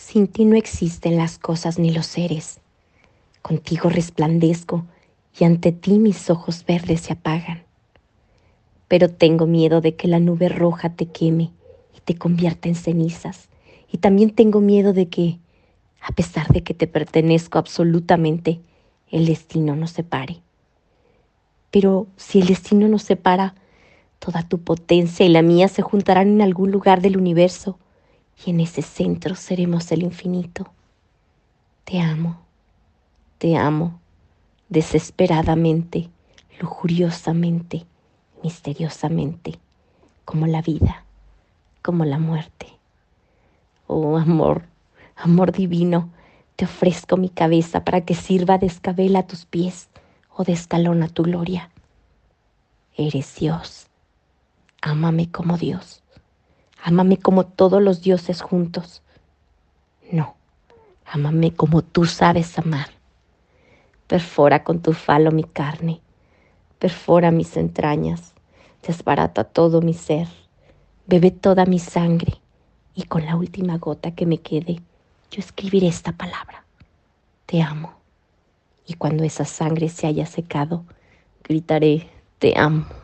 Sin ti no existen las cosas ni los seres. Contigo resplandezco y ante ti mis ojos verdes se apagan. Pero tengo miedo de que la nube roja te queme y te convierta en cenizas. Y también tengo miedo de que, a pesar de que te pertenezco absolutamente, el destino nos separe. Pero si el destino nos separa, toda tu potencia y la mía se juntarán en algún lugar del universo y en ese centro seremos el infinito. Te amo, te amo, desesperadamente, lujuriosamente, misteriosamente, como la vida, como la muerte. Oh amor, amor divino, te ofrezco mi cabeza para que sirva de escabel a tus pies o de escalón a tu gloria. Eres Dios, ámame como Dios Ámame como todos los dioses juntos. No, ámame como tú sabes amar. Perfora con tu falo mi carne, perfora mis entrañas, desbarata todo mi ser, bebe toda mi sangre y con la última gota que me quede, yo escribiré esta palabra. Te amo. Y cuando esa sangre se haya secado, gritaré, te amo.